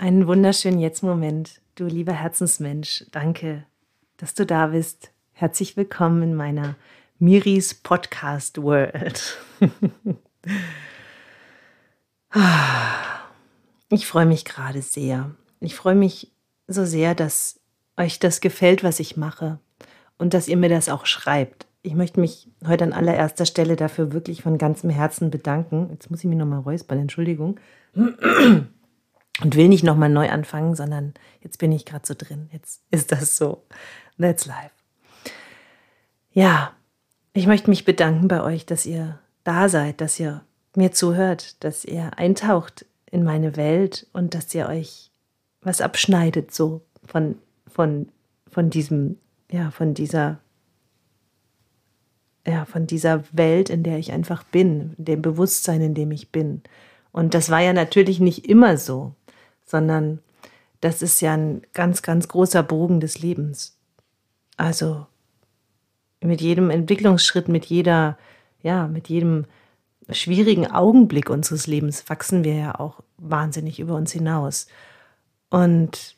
Einen wunderschönen Jetzt-Moment, du lieber Herzensmensch. Danke, dass du da bist. Herzlich willkommen in meiner Miris Podcast World. ich freue mich gerade sehr. Ich freue mich so sehr, dass euch das gefällt, was ich mache und dass ihr mir das auch schreibt. Ich möchte mich heute an allererster Stelle dafür wirklich von ganzem Herzen bedanken. Jetzt muss ich mich nochmal räuspern, Entschuldigung. Und will nicht nochmal neu anfangen, sondern jetzt bin ich gerade so drin. Jetzt ist das so. That's life. Ja, ich möchte mich bedanken bei euch, dass ihr da seid, dass ihr mir zuhört, dass ihr eintaucht in meine Welt und dass ihr euch was abschneidet so von von von diesem ja, von dieser ja, von dieser Welt, in der ich einfach bin, dem Bewusstsein, in dem ich bin. Und das war ja natürlich nicht immer so, sondern das ist ja ein ganz, ganz großer Bogen des Lebens. Also mit jedem Entwicklungsschritt, mit jeder, ja, mit jedem schwierigen Augenblick unseres Lebens wachsen wir ja auch wahnsinnig über uns hinaus. Und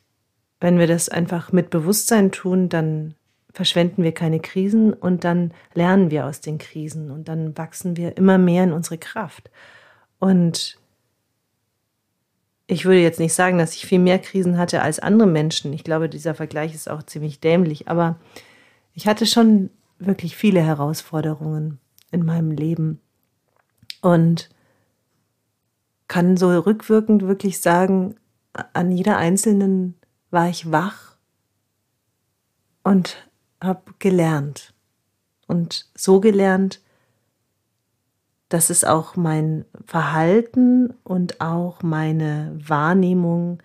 wenn wir das einfach mit Bewusstsein tun, dann verschwenden wir keine Krisen und dann lernen wir aus den Krisen und dann wachsen wir immer mehr in unsere Kraft. Und ich würde jetzt nicht sagen, dass ich viel mehr Krisen hatte als andere Menschen. Ich glaube, dieser Vergleich ist auch ziemlich dämlich, aber ich hatte schon wirklich viele Herausforderungen in meinem Leben und kann so rückwirkend wirklich sagen, an jeder einzelnen war ich wach und habe gelernt. Und so gelernt, dass es auch mein Verhalten und auch meine Wahrnehmung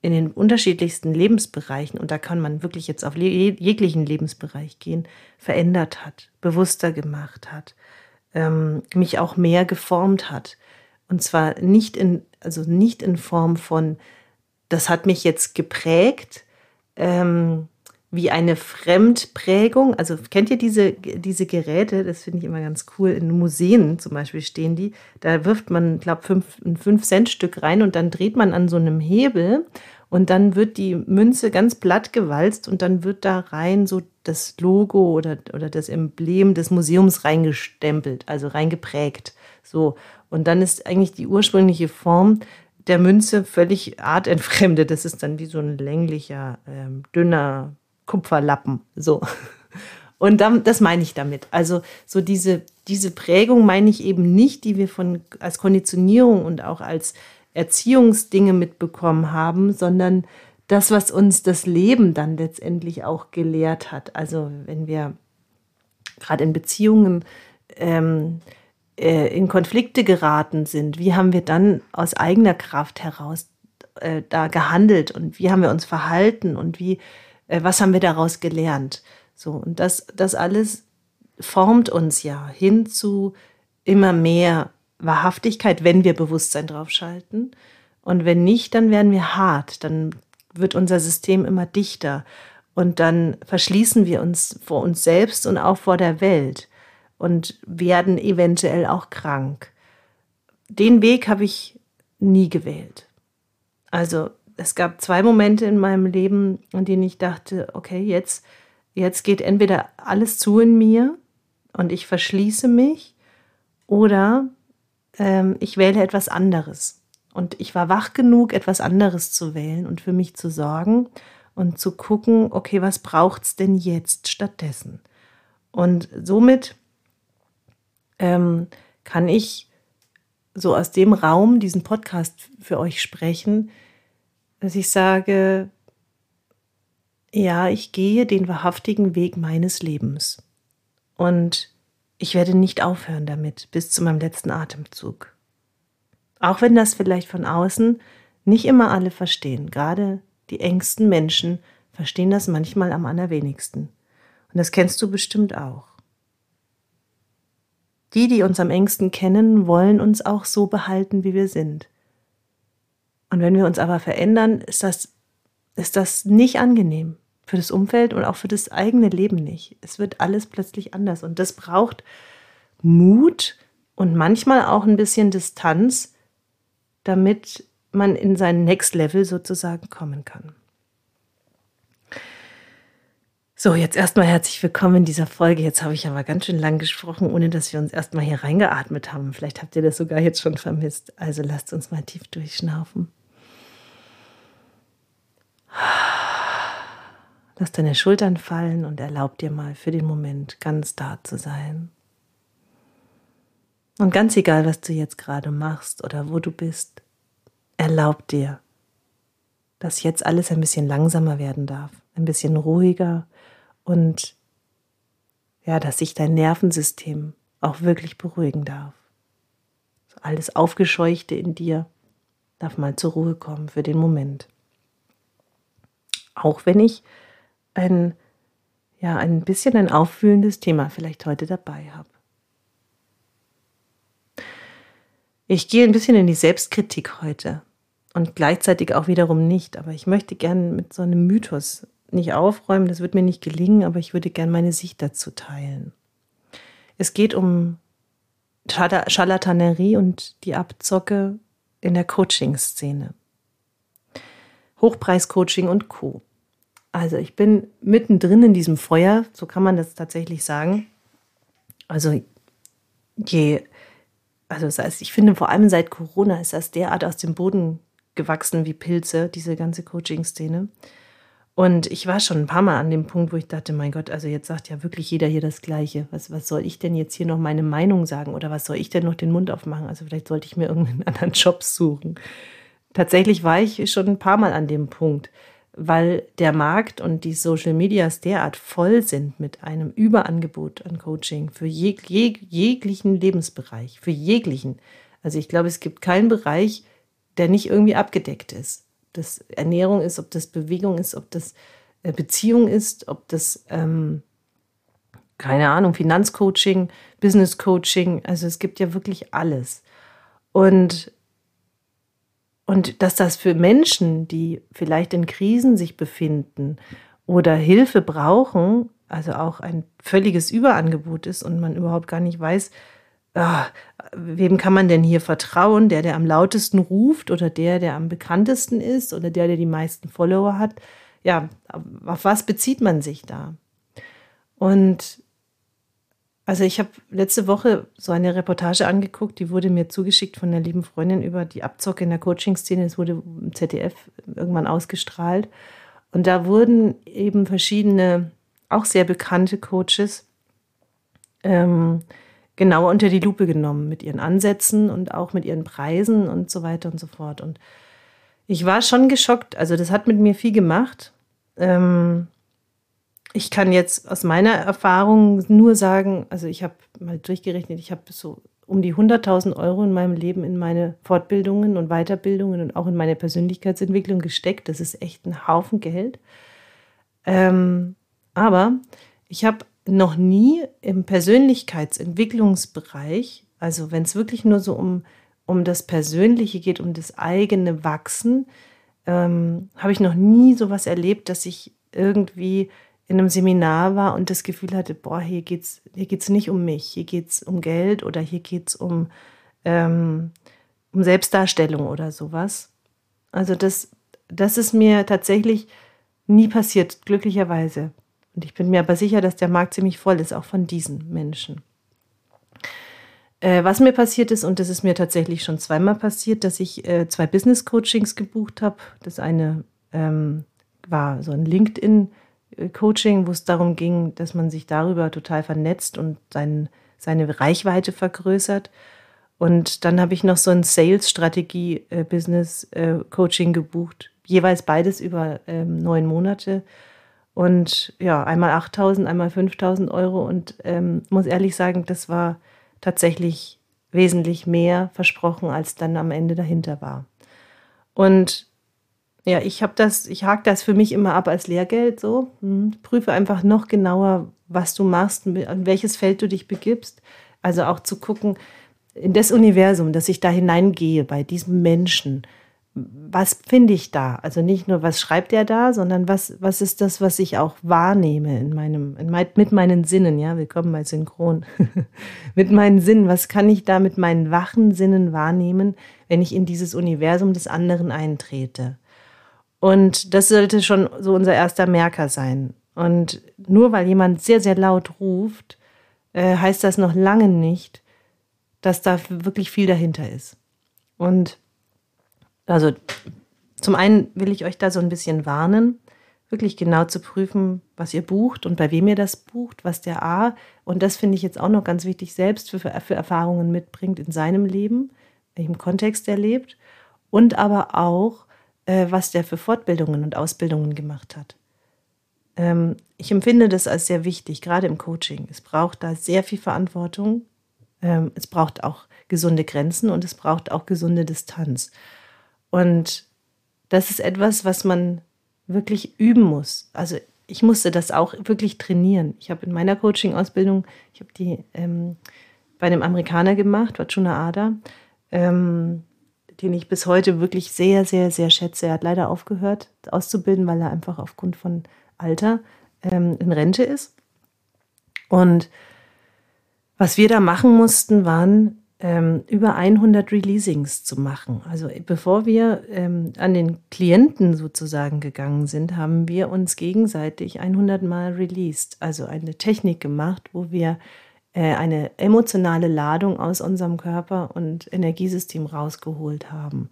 in den unterschiedlichsten Lebensbereichen, und da kann man wirklich jetzt auf jeglichen Lebensbereich gehen, verändert hat, bewusster gemacht hat, ähm, mich auch mehr geformt hat. Und zwar nicht in, also nicht in Form von, das hat mich jetzt geprägt, ähm, wie eine Fremdprägung. Also kennt ihr diese, diese Geräte? Das finde ich immer ganz cool. In Museen zum Beispiel stehen die. Da wirft man, glaube fünf, ein 5-Cent-Stück rein und dann dreht man an so einem Hebel und dann wird die Münze ganz platt gewalzt und dann wird da rein so das Logo oder, oder das Emblem des Museums reingestempelt, also reingeprägt. So. Und dann ist eigentlich die ursprüngliche Form der Münze völlig artentfremdet. Das ist dann wie so ein länglicher, ähm, dünner Kupferlappen. So. Und dann, das meine ich damit. Also so diese, diese Prägung meine ich eben nicht, die wir von, als Konditionierung und auch als Erziehungsdinge mitbekommen haben, sondern das, was uns das Leben dann letztendlich auch gelehrt hat. Also wenn wir gerade in Beziehungen ähm, äh, in Konflikte geraten sind, wie haben wir dann aus eigener Kraft heraus äh, da gehandelt und wie haben wir uns verhalten und wie was haben wir daraus gelernt? So, und das, das alles formt uns ja hin zu immer mehr Wahrhaftigkeit, wenn wir Bewusstsein draufschalten. Und wenn nicht, dann werden wir hart, dann wird unser System immer dichter und dann verschließen wir uns vor uns selbst und auch vor der Welt und werden eventuell auch krank. Den Weg habe ich nie gewählt. Also es gab zwei Momente in meinem Leben, an denen ich dachte, okay, jetzt, jetzt geht entweder alles zu in mir und ich verschließe mich oder ähm, ich wähle etwas anderes. Und ich war wach genug, etwas anderes zu wählen und für mich zu sorgen und zu gucken, okay, was braucht es denn jetzt stattdessen? Und somit ähm, kann ich so aus dem Raum diesen Podcast für euch sprechen, dass ich sage, ja, ich gehe den wahrhaftigen Weg meines Lebens. Und ich werde nicht aufhören damit bis zu meinem letzten Atemzug. Auch wenn das vielleicht von außen nicht immer alle verstehen. Gerade die engsten Menschen verstehen das manchmal am allerwenigsten. Und das kennst du bestimmt auch. Die, die uns am engsten kennen, wollen uns auch so behalten, wie wir sind. Und wenn wir uns aber verändern, ist das, ist das nicht angenehm für das Umfeld und auch für das eigene Leben nicht. Es wird alles plötzlich anders und das braucht Mut und manchmal auch ein bisschen Distanz, damit man in sein Next Level sozusagen kommen kann. So, jetzt erstmal herzlich willkommen in dieser Folge. Jetzt habe ich aber ganz schön lang gesprochen, ohne dass wir uns erstmal hier reingeatmet haben. Vielleicht habt ihr das sogar jetzt schon vermisst. Also lasst uns mal tief durchschnaufen. Lass deine Schultern fallen und erlaub dir mal für den Moment ganz da zu sein. Und ganz egal, was du jetzt gerade machst oder wo du bist, erlaub dir, dass jetzt alles ein bisschen langsamer werden darf, ein bisschen ruhiger, und ja, dass sich dein Nervensystem auch wirklich beruhigen darf. Alles Aufgescheuchte in dir darf mal zur Ruhe kommen für den Moment. Auch wenn ich ein, ja, ein bisschen ein auffühlendes Thema vielleicht heute dabei habe. Ich gehe ein bisschen in die Selbstkritik heute und gleichzeitig auch wiederum nicht, aber ich möchte gerne mit so einem Mythos nicht aufräumen, das wird mir nicht gelingen, aber ich würde gerne meine Sicht dazu teilen. Es geht um Charlatanerie und die Abzocke in der Coaching-Szene. Hochpreis-Coaching und Co. Also ich bin mittendrin in diesem Feuer, so kann man das tatsächlich sagen. Also je, also das heißt, ich finde vor allem seit Corona ist das derart aus dem Boden gewachsen wie Pilze, diese ganze Coaching-Szene. Und ich war schon ein paar Mal an dem Punkt, wo ich dachte, mein Gott, also jetzt sagt ja wirklich jeder hier das Gleiche. Was, was soll ich denn jetzt hier noch meine Meinung sagen oder was soll ich denn noch den Mund aufmachen? Also vielleicht sollte ich mir irgendeinen anderen Job suchen. Tatsächlich war ich schon ein paar Mal an dem Punkt, weil der Markt und die Social Medias derart voll sind mit einem Überangebot an Coaching für jeg jeg jeglichen Lebensbereich, für jeglichen. Also ich glaube, es gibt keinen Bereich, der nicht irgendwie abgedeckt ist das Ernährung ist, ob das Bewegung ist, ob das äh, Beziehung ist, ob das, ähm, keine Ahnung, Finanzcoaching, Business Coaching. Also es gibt ja wirklich alles. Und, und dass das für Menschen, die vielleicht in Krisen sich befinden oder Hilfe brauchen, also auch ein völliges Überangebot ist und man überhaupt gar nicht weiß, ah, wem kann man denn hier vertrauen? Der, der am lautesten ruft oder der, der am bekanntesten ist oder der, der die meisten Follower hat? Ja, auf was bezieht man sich da? Und also ich habe letzte Woche so eine Reportage angeguckt, die wurde mir zugeschickt von einer lieben Freundin über die Abzocke in der Coaching-Szene. Es wurde im ZDF irgendwann ausgestrahlt. Und da wurden eben verschiedene, auch sehr bekannte Coaches ähm, genauer unter die Lupe genommen mit ihren Ansätzen und auch mit ihren Preisen und so weiter und so fort. Und ich war schon geschockt. Also das hat mit mir viel gemacht. Ähm, ich kann jetzt aus meiner Erfahrung nur sagen, also ich habe mal durchgerechnet, ich habe so um die 100.000 Euro in meinem Leben in meine Fortbildungen und Weiterbildungen und auch in meine Persönlichkeitsentwicklung gesteckt. Das ist echt ein Haufen Geld. Ähm, aber ich habe noch nie im Persönlichkeitsentwicklungsbereich, also wenn es wirklich nur so um, um das Persönliche geht, um das eigene Wachsen, ähm, habe ich noch nie sowas erlebt, dass ich irgendwie in einem Seminar war und das Gefühl hatte, boah, hier geht's, hier geht's nicht um mich, hier geht's um Geld oder hier geht's um, ähm, um Selbstdarstellung oder sowas. Also das, das ist mir tatsächlich nie passiert, glücklicherweise. Und ich bin mir aber sicher, dass der Markt ziemlich voll ist, auch von diesen Menschen. Äh, was mir passiert ist, und das ist mir tatsächlich schon zweimal passiert, dass ich äh, zwei Business Coachings gebucht habe. Das eine ähm, war so ein LinkedIn-Coaching, wo es darum ging, dass man sich darüber total vernetzt und sein, seine Reichweite vergrößert. Und dann habe ich noch so ein Sales-Strategie-Business-Coaching äh, gebucht, jeweils beides über ähm, neun Monate und ja, einmal 8000, einmal 5000 Euro. Und ähm, muss ehrlich sagen, das war tatsächlich wesentlich mehr versprochen, als dann am Ende dahinter war. Und ja, ich habe das, ich hake das für mich immer ab als Lehrgeld so. Hm, prüfe einfach noch genauer, was du machst, in welches Feld du dich begibst. Also auch zu gucken, in das Universum, dass ich da hineingehe bei diesem Menschen, was finde ich da? Also nicht nur, was schreibt er da, sondern was, was ist das, was ich auch wahrnehme in meinem, in mein, mit meinen Sinnen, ja, willkommen bei Synchron. mit meinen Sinnen, was kann ich da mit meinen wachen Sinnen wahrnehmen, wenn ich in dieses Universum des anderen eintrete? Und das sollte schon so unser erster Merker sein. Und nur weil jemand sehr, sehr laut ruft, äh, heißt das noch lange nicht, dass da wirklich viel dahinter ist. Und also zum einen will ich euch da so ein bisschen warnen, wirklich genau zu prüfen, was ihr bucht und bei wem ihr das bucht, was der A, und das finde ich jetzt auch noch ganz wichtig, selbst für, für Erfahrungen mitbringt in seinem Leben, welchem Kontext er lebt, und aber auch, äh, was der für Fortbildungen und Ausbildungen gemacht hat. Ähm, ich empfinde das als sehr wichtig, gerade im Coaching. Es braucht da sehr viel Verantwortung. Ähm, es braucht auch gesunde Grenzen und es braucht auch gesunde Distanz. Und das ist etwas, was man wirklich üben muss. Also ich musste das auch wirklich trainieren. Ich habe in meiner Coaching-Ausbildung, ich habe die ähm, bei einem Amerikaner gemacht, Wachuna Ada, ähm, den ich bis heute wirklich sehr, sehr, sehr schätze. Er hat leider aufgehört auszubilden, weil er einfach aufgrund von Alter ähm, in Rente ist. Und was wir da machen mussten, waren ähm, über 100 Releasings zu machen. Also bevor wir ähm, an den Klienten sozusagen gegangen sind, haben wir uns gegenseitig 100 Mal released, also eine Technik gemacht, wo wir eine emotionale Ladung aus unserem Körper und Energiesystem rausgeholt haben.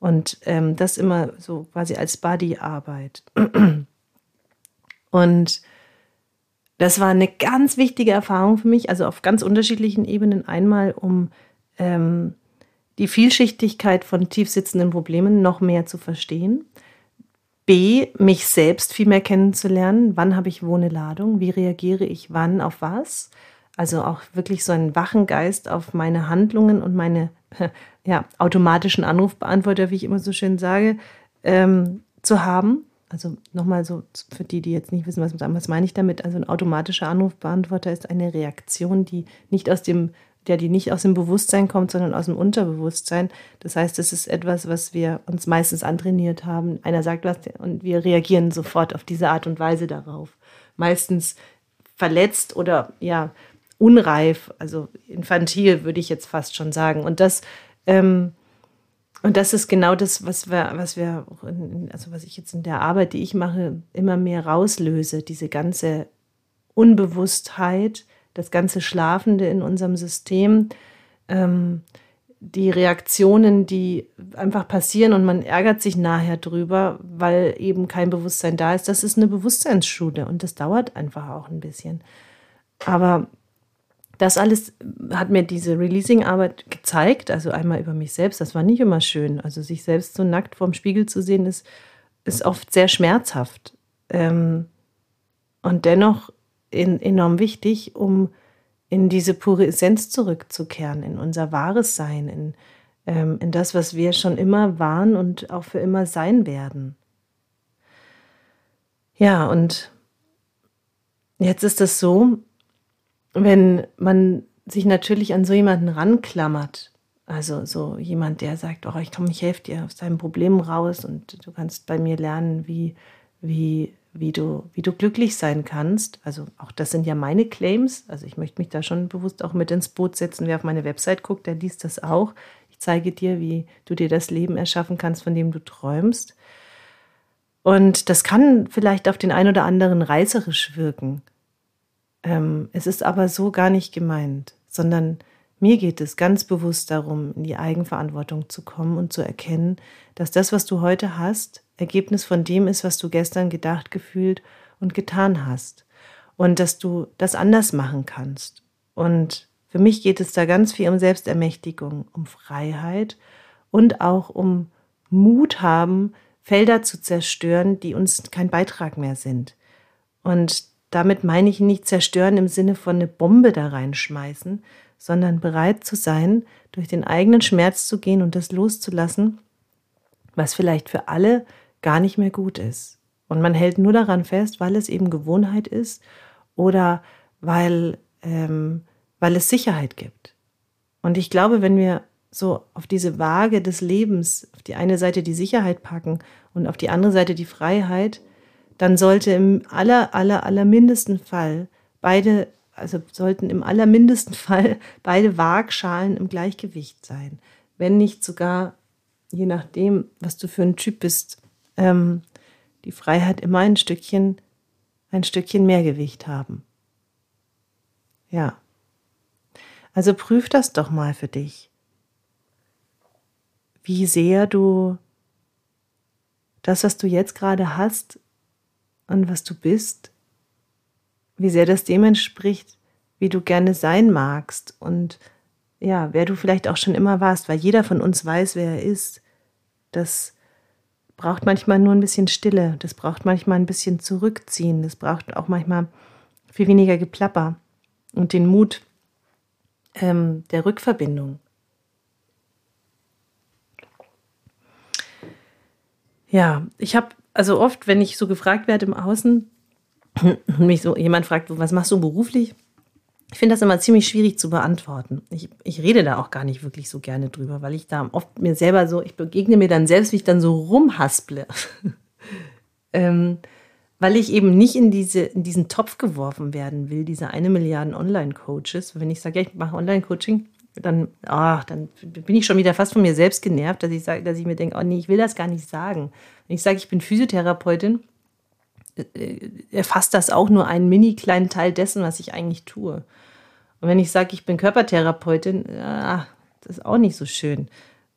Und ähm, das immer so quasi als Bodyarbeit. Und das war eine ganz wichtige Erfahrung für mich, also auf ganz unterschiedlichen Ebenen. Einmal, um ähm, die Vielschichtigkeit von tiefsitzenden Problemen noch mehr zu verstehen. B, mich selbst viel mehr kennenzulernen. Wann habe ich wo eine Ladung? Wie reagiere ich wann auf was? Also auch wirklich so einen wachen Geist auf meine Handlungen und meine ja, automatischen Anrufbeantworter, wie ich immer so schön sage, ähm, zu haben. Also nochmal so für die, die jetzt nicht wissen, was, was meine ich damit. Also ein automatischer Anrufbeantworter ist eine Reaktion, die nicht aus dem, der die nicht aus dem Bewusstsein kommt, sondern aus dem Unterbewusstsein. Das heißt, es ist etwas, was wir uns meistens antrainiert haben. Einer sagt was und wir reagieren sofort auf diese Art und Weise darauf. Meistens verletzt oder ja unreif, also infantil würde ich jetzt fast schon sagen. Und das ähm, und das ist genau das, was wir, was wir, in, also was ich jetzt in der Arbeit, die ich mache, immer mehr rauslöse, diese ganze Unbewusstheit, das ganze Schlafende in unserem System, ähm, die Reaktionen, die einfach passieren und man ärgert sich nachher drüber, weil eben kein Bewusstsein da ist. Das ist eine Bewusstseinsschule und das dauert einfach auch ein bisschen. Aber das alles hat mir diese Releasing-Arbeit gezeigt, also einmal über mich selbst, das war nicht immer schön. Also sich selbst so nackt vorm Spiegel zu sehen, ist, ist oft sehr schmerzhaft. Ähm, und dennoch in, enorm wichtig, um in diese pure Essenz zurückzukehren, in unser wahres Sein, in, ähm, in das, was wir schon immer waren und auch für immer sein werden. Ja, und jetzt ist es so, wenn man sich natürlich an so jemanden ranklammert, also so jemand, der sagt, oh, ich komme, ich helfe dir aus deinem Problem raus und du kannst bei mir lernen, wie, wie, wie, du, wie du glücklich sein kannst. Also auch das sind ja meine Claims. Also ich möchte mich da schon bewusst auch mit ins Boot setzen. Wer auf meine Website guckt, der liest das auch. Ich zeige dir, wie du dir das Leben erschaffen kannst, von dem du träumst. Und das kann vielleicht auf den einen oder anderen reißerisch wirken. Ähm, es ist aber so gar nicht gemeint, sondern mir geht es ganz bewusst darum, in die Eigenverantwortung zu kommen und zu erkennen, dass das, was du heute hast, Ergebnis von dem ist, was du gestern gedacht, gefühlt und getan hast. Und dass du das anders machen kannst. Und für mich geht es da ganz viel um Selbstermächtigung, um Freiheit und auch um Mut haben, Felder zu zerstören, die uns kein Beitrag mehr sind. Und damit meine ich nicht zerstören im Sinne von eine Bombe da reinschmeißen, sondern bereit zu sein, durch den eigenen Schmerz zu gehen und das loszulassen, was vielleicht für alle gar nicht mehr gut ist. Und man hält nur daran fest, weil es eben Gewohnheit ist oder weil, ähm, weil es Sicherheit gibt. Und ich glaube, wenn wir so auf diese Waage des Lebens, auf die eine Seite die Sicherheit packen und auf die andere Seite die Freiheit, dann sollte im aller, aller, aller mindesten Fall beide, also sollten im allermindesten Fall beide Waagschalen im Gleichgewicht sein. Wenn nicht sogar, je nachdem, was du für ein Typ bist, ähm, die Freiheit immer ein Stückchen, ein Stückchen mehr Gewicht haben. Ja. Also prüf das doch mal für dich. Wie sehr du das, was du jetzt gerade hast und was du bist, wie sehr das dem entspricht, wie du gerne sein magst und ja, wer du vielleicht auch schon immer warst, weil jeder von uns weiß, wer er ist. Das braucht manchmal nur ein bisschen Stille, das braucht manchmal ein bisschen Zurückziehen, das braucht auch manchmal viel weniger Geplapper und den Mut ähm, der Rückverbindung. Ja, ich habe also oft, wenn ich so gefragt werde im Außen, mich so jemand fragt, was machst du beruflich? Ich finde das immer ziemlich schwierig zu beantworten. Ich, ich rede da auch gar nicht wirklich so gerne drüber, weil ich da oft mir selber so, ich begegne mir dann selbst, wie ich dann so rumhasple. ähm, weil ich eben nicht in, diese, in diesen Topf geworfen werden will, diese eine Milliarde Online-Coaches. Wenn ich sage, ja, ich mache Online-Coaching, dann, oh, dann bin ich schon wieder fast von mir selbst genervt, dass ich sage, dass ich mir denke, oh nee, ich will das gar nicht sagen. Wenn ich sage, ich bin Physiotherapeutin, äh, erfasst das auch nur einen mini kleinen Teil dessen, was ich eigentlich tue. Und wenn ich sage, ich bin Körpertherapeutin, ah, das ist auch nicht so schön.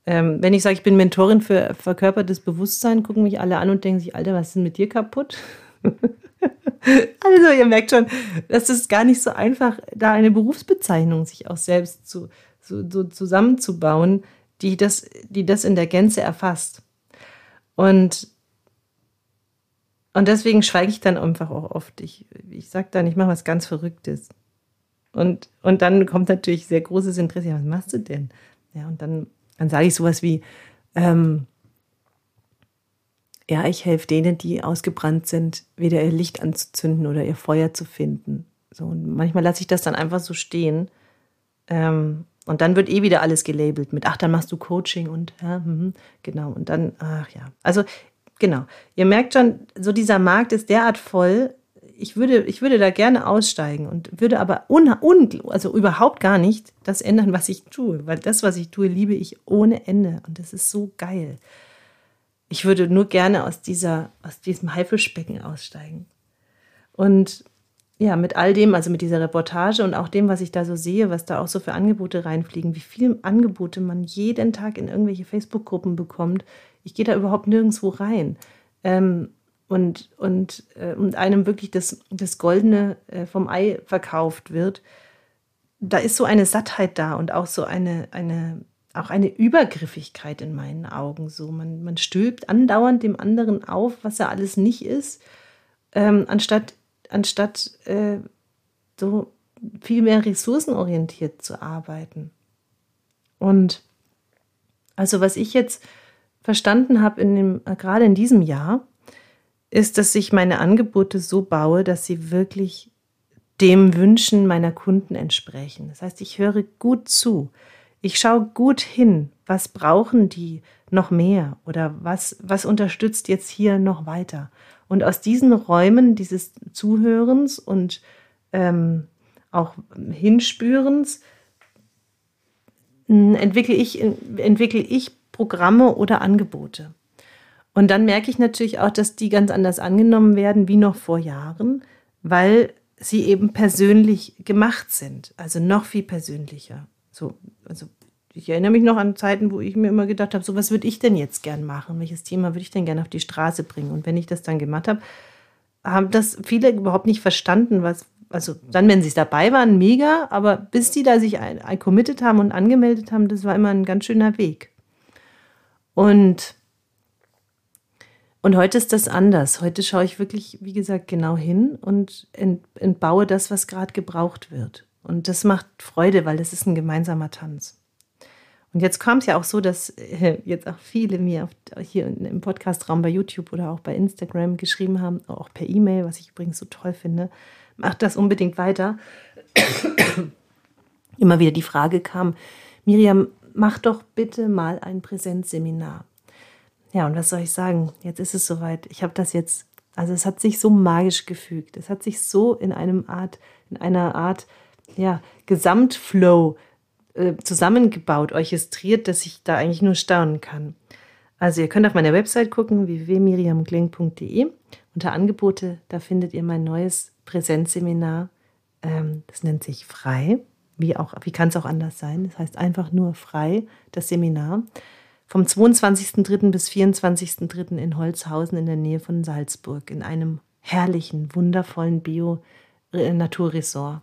Ähm, wenn ich sage, ich bin Mentorin für verkörpertes Bewusstsein, gucken mich alle an und denken sich, Alter, was ist denn mit dir kaputt? also ihr merkt schon, das ist gar nicht so einfach, da eine Berufsbezeichnung sich auch selbst zu, so, so zusammenzubauen, die das, die das in der Gänze erfasst. Und, und deswegen schweige ich dann einfach auch oft. Ich, ich sage dann, ich mache was ganz Verrücktes. Und, und dann kommt natürlich sehr großes Interesse, ja, was machst du denn? Ja, und dann, dann sage ich sowas wie, ähm, ja, ich helfe denen, die ausgebrannt sind, wieder ihr Licht anzuzünden oder ihr Feuer zu finden. So, und manchmal lasse ich das dann einfach so stehen. Ähm, und dann wird eh wieder alles gelabelt mit, ach, dann machst du Coaching und ja, mh, genau. Und dann, ach ja. Also, genau. Ihr merkt schon, so dieser Markt ist derart voll. Ich würde, ich würde da gerne aussteigen und würde aber un, un, also überhaupt gar nicht das ändern, was ich tue. Weil das, was ich tue, liebe ich ohne Ende. Und das ist so geil ich würde nur gerne aus, dieser, aus diesem Haifischbecken aussteigen. Und ja, mit all dem, also mit dieser Reportage und auch dem, was ich da so sehe, was da auch so für Angebote reinfliegen, wie viele Angebote man jeden Tag in irgendwelche Facebook-Gruppen bekommt. Ich gehe da überhaupt nirgendwo rein. Ähm, und, und, äh, und einem wirklich das, das Goldene äh, vom Ei verkauft wird. Da ist so eine Sattheit da und auch so eine, eine auch eine Übergriffigkeit in meinen Augen. So, man, man stülpt andauernd dem anderen auf, was er alles nicht ist, ähm, anstatt, anstatt äh, so viel mehr ressourcenorientiert zu arbeiten. Und also was ich jetzt verstanden habe in dem, gerade in diesem Jahr, ist, dass ich meine Angebote so baue, dass sie wirklich dem Wünschen meiner Kunden entsprechen. Das heißt, ich höre gut zu. Ich schaue gut hin, was brauchen die noch mehr oder was, was unterstützt jetzt hier noch weiter. Und aus diesen Räumen dieses Zuhörens und ähm, auch Hinspürens entwickle ich, entwickle ich Programme oder Angebote. Und dann merke ich natürlich auch, dass die ganz anders angenommen werden wie noch vor Jahren, weil sie eben persönlich gemacht sind, also noch viel persönlicher. So, also ich erinnere mich noch an Zeiten, wo ich mir immer gedacht habe, so was würde ich denn jetzt gern machen? Welches Thema würde ich denn gerne auf die Straße bringen? Und wenn ich das dann gemacht habe, haben das viele überhaupt nicht verstanden, was, also dann, wenn sie dabei waren, mega, aber bis die da sich ein, ein committed haben und angemeldet haben, das war immer ein ganz schöner Weg. Und, und heute ist das anders. Heute schaue ich wirklich, wie gesagt, genau hin und entbaue das, was gerade gebraucht wird. Und das macht Freude, weil das ist ein gemeinsamer Tanz. Und jetzt kam es ja auch so, dass äh, jetzt auch viele mir hier im Podcastraum bei YouTube oder auch bei Instagram geschrieben haben, auch per E-Mail, was ich übrigens so toll finde. Macht das unbedingt weiter. Immer wieder die Frage kam, Miriam, mach doch bitte mal ein Präsenzseminar. Ja, und was soll ich sagen? Jetzt ist es soweit. Ich habe das jetzt, also es hat sich so magisch gefügt. Es hat sich so in einem Art, in einer Art, ja, Gesamtflow äh, zusammengebaut, orchestriert, dass ich da eigentlich nur staunen kann. Also ihr könnt auf meiner Website gucken, www.miriamkling.de. Unter Angebote, da findet ihr mein neues Präsenzseminar. Ähm, das nennt sich Frei. Wie, auch, wie kann es auch anders sein? Das heißt einfach nur Frei, das Seminar. Vom 22.03. bis 24.03. in Holzhausen in der Nähe von Salzburg in einem herrlichen, wundervollen Bio-Naturresort.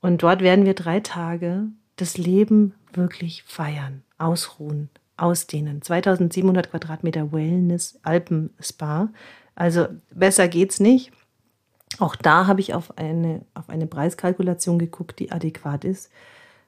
Und dort werden wir drei Tage das Leben wirklich feiern, ausruhen, ausdehnen. 2700 Quadratmeter Wellness, Alpen-Spa. Also besser geht's nicht. Auch da habe ich auf eine, auf eine Preiskalkulation geguckt, die adäquat ist,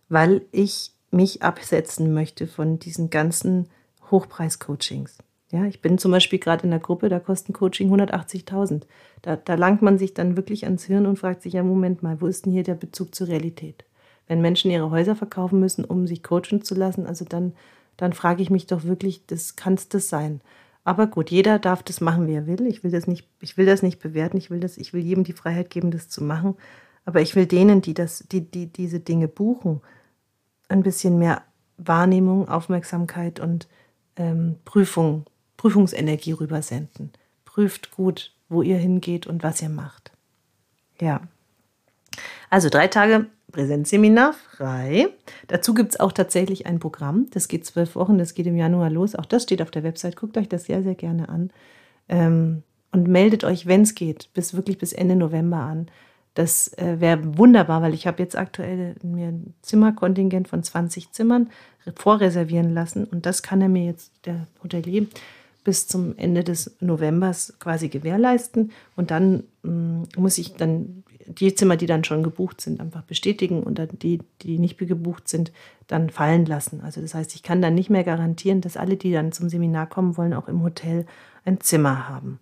weil ich mich absetzen möchte von diesen ganzen Hochpreis-Coachings. Ja, ich bin zum Beispiel gerade in der Gruppe, da kosten Coaching 180.000. Da, da langt man sich dann wirklich ans Hirn und fragt sich, ja, Moment mal, wo ist denn hier der Bezug zur Realität? Wenn Menschen ihre Häuser verkaufen müssen, um sich coachen zu lassen, also dann, dann frage ich mich doch wirklich, das kann es das sein. Aber gut, jeder darf das machen, wie er will. Ich will das nicht, ich will das nicht bewerten. Ich will das, ich will jedem die Freiheit geben, das zu machen. Aber ich will denen, die das, die, die diese Dinge buchen, ein bisschen mehr Wahrnehmung, Aufmerksamkeit und ähm, Prüfung, Prüfungsenergie rübersenden. Prüft gut, wo ihr hingeht und was ihr macht. Ja. Also drei Tage Präsenzseminar frei. Dazu gibt es auch tatsächlich ein Programm. Das geht zwölf Wochen, das geht im Januar los. Auch das steht auf der Website. Guckt euch das sehr, sehr gerne an. Ähm, und meldet euch, wenn es geht, bis wirklich bis Ende November an. Das äh, wäre wunderbar, weil ich habe jetzt aktuell mir ein Zimmerkontingent von 20 Zimmern vorreservieren lassen und das kann er mir jetzt, der Hotelier, bis zum Ende des Novembers quasi gewährleisten und dann ähm, muss ich dann die Zimmer, die dann schon gebucht sind, einfach bestätigen und dann die, die nicht gebucht sind, dann fallen lassen. Also das heißt, ich kann dann nicht mehr garantieren, dass alle, die dann zum Seminar kommen wollen, auch im Hotel ein Zimmer haben.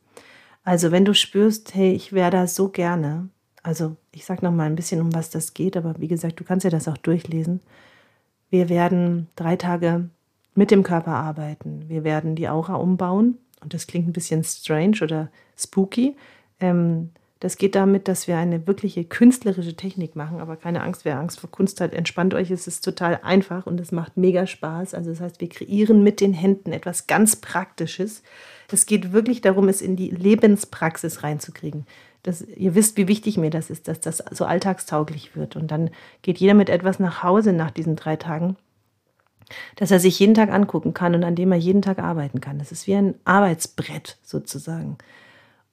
Also wenn du spürst, hey, ich wäre da so gerne, also ich sage noch mal ein bisschen, um was das geht, aber wie gesagt, du kannst ja das auch durchlesen. Wir werden drei Tage mit dem Körper arbeiten. Wir werden die Aura umbauen und das klingt ein bisschen strange oder spooky. Ähm, das geht damit, dass wir eine wirkliche künstlerische Technik machen, aber keine Angst, wer Angst vor Kunst hat, entspannt euch, es ist total einfach und es macht mega Spaß. Also das heißt, wir kreieren mit den Händen etwas ganz Praktisches. Es geht wirklich darum, es in die Lebenspraxis reinzukriegen. Das, ihr wisst, wie wichtig mir das ist, dass das so alltagstauglich wird. Und dann geht jeder mit etwas nach Hause nach diesen drei Tagen, dass er sich jeden Tag angucken kann und an dem er jeden Tag arbeiten kann. Das ist wie ein Arbeitsbrett sozusagen.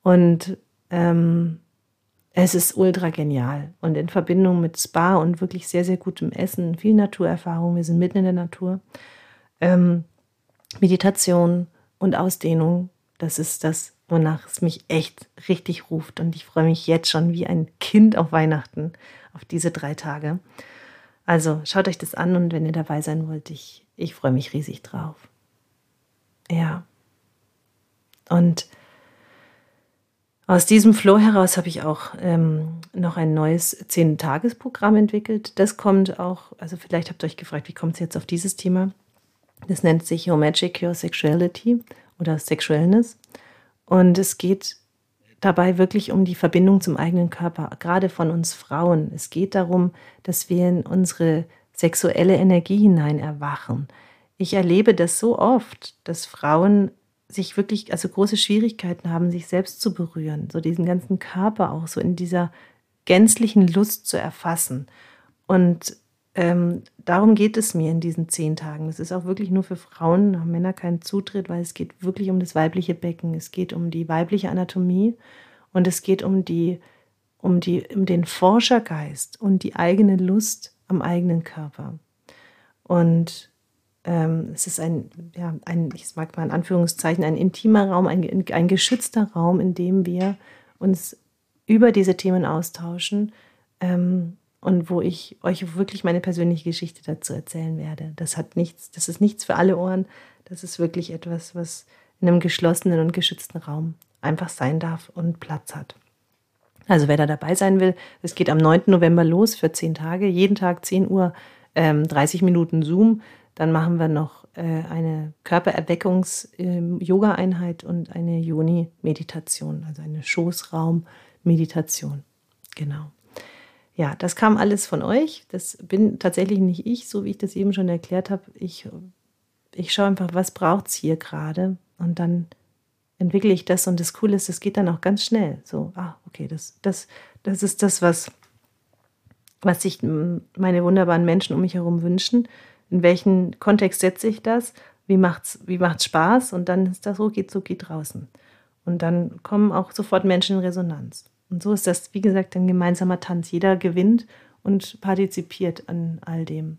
Und ähm, es ist ultra genial. Und in Verbindung mit Spa und wirklich sehr, sehr gutem Essen, viel Naturerfahrung, wir sind mitten in der Natur, ähm, Meditation und Ausdehnung, das ist das, wonach es mich echt richtig ruft. Und ich freue mich jetzt schon wie ein Kind auf Weihnachten, auf diese drei Tage. Also schaut euch das an und wenn ihr dabei sein wollt, ich, ich freue mich riesig drauf. Ja. Und aus diesem Flow heraus habe ich auch ähm, noch ein neues Zehn-Tages-Programm entwickelt. Das kommt auch, also vielleicht habt ihr euch gefragt, wie kommt es jetzt auf dieses Thema? Das nennt sich Your Magic, Your Sexuality oder Sexualness. Und es geht dabei wirklich um die Verbindung zum eigenen Körper, gerade von uns Frauen. Es geht darum, dass wir in unsere sexuelle Energie hinein erwachen. Ich erlebe das so oft, dass Frauen sich wirklich, also große Schwierigkeiten haben, sich selbst zu berühren, so diesen ganzen Körper auch so in dieser gänzlichen Lust zu erfassen. Und ähm, darum geht es mir in diesen zehn Tagen. Das ist auch wirklich nur für Frauen, haben Männer keinen Zutritt, weil es geht wirklich um das weibliche Becken. Es geht um die weibliche Anatomie und es geht um die, um die, um den Forschergeist und die eigene Lust am eigenen Körper. Und ähm, es ist ein, ja, ein, ich mag mal in Anführungszeichen, ein intimer Raum, ein, ein geschützter Raum, in dem wir uns über diese Themen austauschen ähm, und wo ich euch wirklich meine persönliche Geschichte dazu erzählen werde. Das hat nichts, das ist nichts für alle Ohren. Das ist wirklich etwas, was in einem geschlossenen und geschützten Raum einfach sein darf und Platz hat. Also wer da dabei sein will, es geht am 9. November los für zehn Tage, jeden Tag 10 Uhr, ähm, 30 Minuten Zoom Dann machen wir noch äh, eine Körpererweckungs-Yoga-Einheit ähm, und eine Yoni-Meditation, also eine Schoßraum-Meditation. Genau. Ja, das kam alles von euch. Das bin tatsächlich nicht ich, so wie ich das eben schon erklärt habe. Ich, ich schaue einfach, was braucht es hier gerade und dann entwickle ich das und das Coole ist, das geht dann auch ganz schnell. So, ah, okay, das, das, das ist das, was, was sich meine wunderbaren Menschen um mich herum wünschen. In welchen Kontext setze ich das? Wie macht's, wie macht's Spaß? Und dann ist das so, geht draußen. Und dann kommen auch sofort Menschen in Resonanz. Und so ist das, wie gesagt, ein gemeinsamer Tanz. Jeder gewinnt und partizipiert an all dem.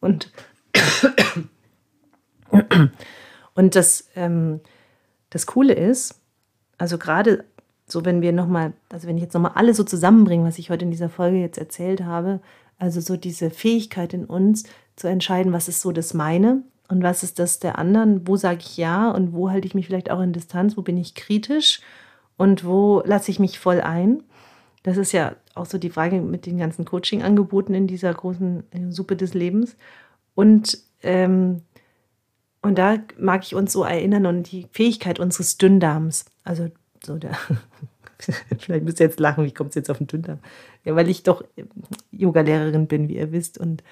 Und, und das, ähm, das Coole ist, also gerade so, wenn wir nochmal, also wenn ich jetzt nochmal alle so zusammenbringe, was ich heute in dieser Folge jetzt erzählt habe, also so diese Fähigkeit in uns zu entscheiden, was ist so das meine und was ist das der anderen, wo sage ich ja und wo halte ich mich vielleicht auch in Distanz, wo bin ich kritisch und wo lasse ich mich voll ein. Das ist ja auch so die Frage mit den ganzen Coaching-Angeboten in dieser großen Suppe des Lebens. Und ähm, und da mag ich uns so erinnern und die Fähigkeit unseres Dünndarms, also so der, vielleicht müsst ihr jetzt lachen, wie kommt es jetzt auf den Dünndarm? Ja, weil ich doch Yoga-Lehrerin bin, wie ihr wisst, und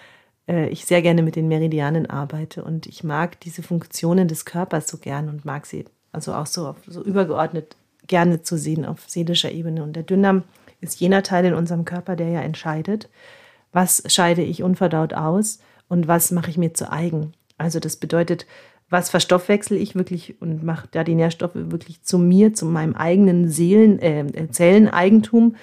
äh, ich sehr gerne mit den Meridianen arbeite und ich mag diese Funktionen des Körpers so gern und mag sie also auch so, so übergeordnet gerne zu sehen auf seelischer Ebene. Und der Dünndarm ist jener Teil in unserem Körper, der ja entscheidet, was scheide ich unverdaut aus und was mache ich mir zu eigen. Also das bedeutet, was verstoffwechsel ich wirklich und mache da die Nährstoffe wirklich zu mir, zu meinem eigenen Seelen, äh, Zelleneigentum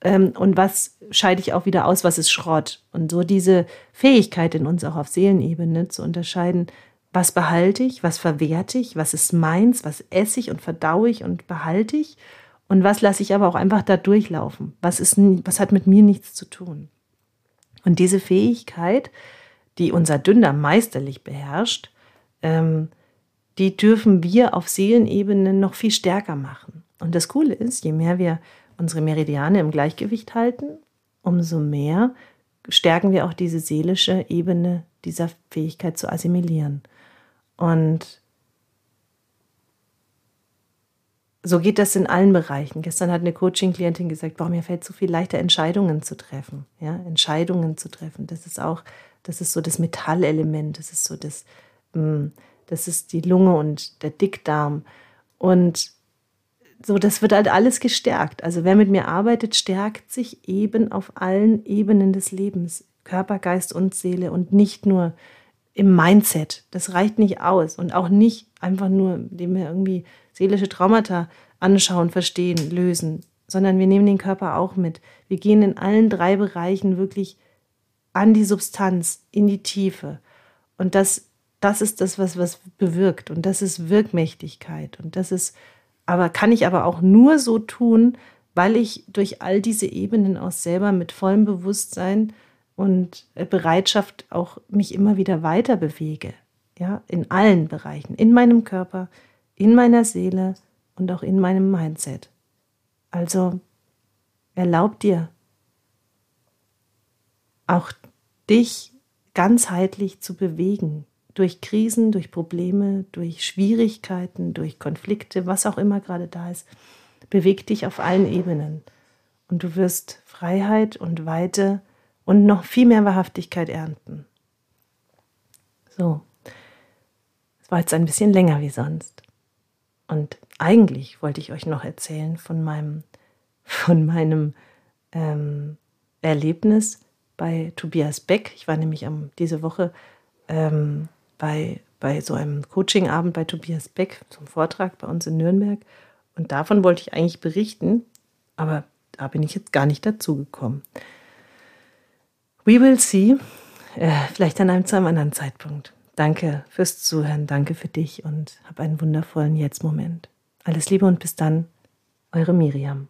ähm, und was scheide ich auch wieder aus, was ist Schrott. Und so diese Fähigkeit in uns auch auf Seelenebene zu unterscheiden, was behalte ich, was verwerte ich, was ist meins, was esse ich und verdaue ich und behalte ich und was lasse ich aber auch einfach da durchlaufen. Was, ist, was hat mit mir nichts zu tun. Und diese Fähigkeit, die unser Dünndarm meisterlich beherrscht, ähm, die dürfen wir auf Seelenebene noch viel stärker machen. Und das Coole ist, je mehr wir unsere Meridiane im Gleichgewicht halten, umso mehr stärken wir auch diese seelische Ebene dieser Fähigkeit zu assimilieren. Und so geht das in allen Bereichen. Gestern hat eine Coaching-Klientin gesagt, warum mir fällt so viel leichter, Entscheidungen zu treffen. Ja, Entscheidungen zu treffen. Das ist auch das ist so das Metallelement, das ist so das, mm, das ist die Lunge und der Dickdarm. Und so, das wird halt alles gestärkt. Also wer mit mir arbeitet, stärkt sich eben auf allen Ebenen des Lebens. Körper, Geist und Seele und nicht nur im Mindset. Das reicht nicht aus und auch nicht einfach nur, indem wir irgendwie seelische Traumata anschauen, verstehen, lösen, sondern wir nehmen den Körper auch mit. Wir gehen in allen drei Bereichen wirklich an die Substanz, in die Tiefe. Und das, das ist das, was, was bewirkt. Und das ist Wirkmächtigkeit. Und das ist, aber kann ich aber auch nur so tun, weil ich durch all diese Ebenen aus selber mit vollem Bewusstsein und Bereitschaft auch mich immer wieder weiter bewege. Ja, in allen Bereichen, in meinem Körper, in meiner Seele und auch in meinem Mindset. Also erlaub dir auch dich ganzheitlich zu bewegen. Durch Krisen, durch Probleme, durch Schwierigkeiten, durch Konflikte, was auch immer gerade da ist. Beweg dich auf allen Ebenen. Und du wirst Freiheit und Weite und noch viel mehr Wahrhaftigkeit ernten. So, es war jetzt ein bisschen länger wie sonst. Und eigentlich wollte ich euch noch erzählen von meinem, von meinem ähm, Erlebnis bei Tobias Beck. Ich war nämlich am, diese Woche ähm, bei, bei so einem Coachingabend bei Tobias Beck zum Vortrag bei uns in Nürnberg. Und davon wollte ich eigentlich berichten, aber da bin ich jetzt gar nicht dazu gekommen. We will see. Äh, vielleicht an einem zu einem anderen Zeitpunkt. Danke fürs Zuhören, danke für dich und hab einen wundervollen Jetzt-Moment. Alles Liebe und bis dann, eure Miriam.